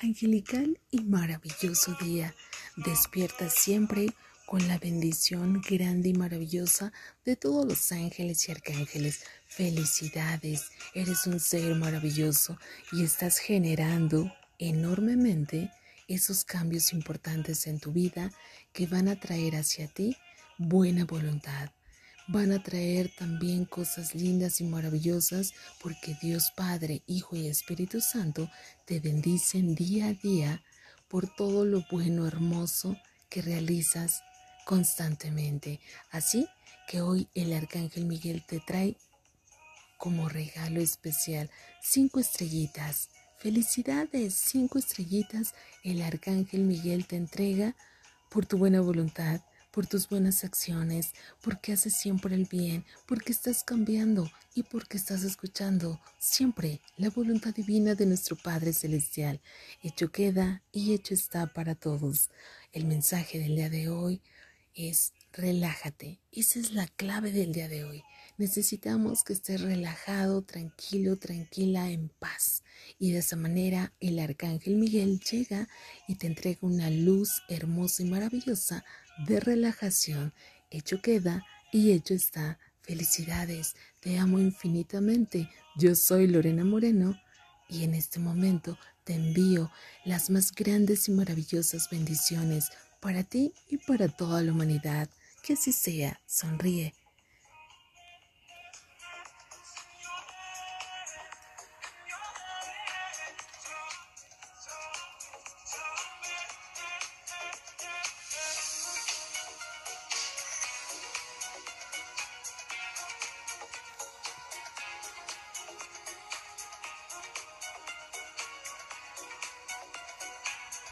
Angelical y maravilloso día. Despierta siempre con la bendición grande y maravillosa de todos los ángeles y arcángeles. Felicidades, eres un ser maravilloso y estás generando enormemente esos cambios importantes en tu vida que van a traer hacia ti buena voluntad. Van a traer también cosas lindas y maravillosas porque Dios Padre, Hijo y Espíritu Santo te bendicen día a día por todo lo bueno, hermoso que realizas constantemente. Así que hoy el Arcángel Miguel te trae como regalo especial cinco estrellitas. Felicidades, cinco estrellitas el Arcángel Miguel te entrega por tu buena voluntad, por tus buenas acciones, porque haces siempre el bien, porque estás cambiando y porque estás escuchando siempre la voluntad divina de nuestro Padre Celestial. Hecho queda y hecho está para todos. El mensaje del día de hoy es relájate. Esa es la clave del día de hoy. Necesitamos que estés relajado, tranquilo, tranquila, en paz. Y de esa manera el arcángel Miguel llega y te entrega una luz hermosa y maravillosa de relajación. Hecho queda y hecho está. Felicidades, te amo infinitamente. Yo soy Lorena Moreno y en este momento te envío las más grandes y maravillosas bendiciones para ti y para toda la humanidad. Que así sea, sonríe,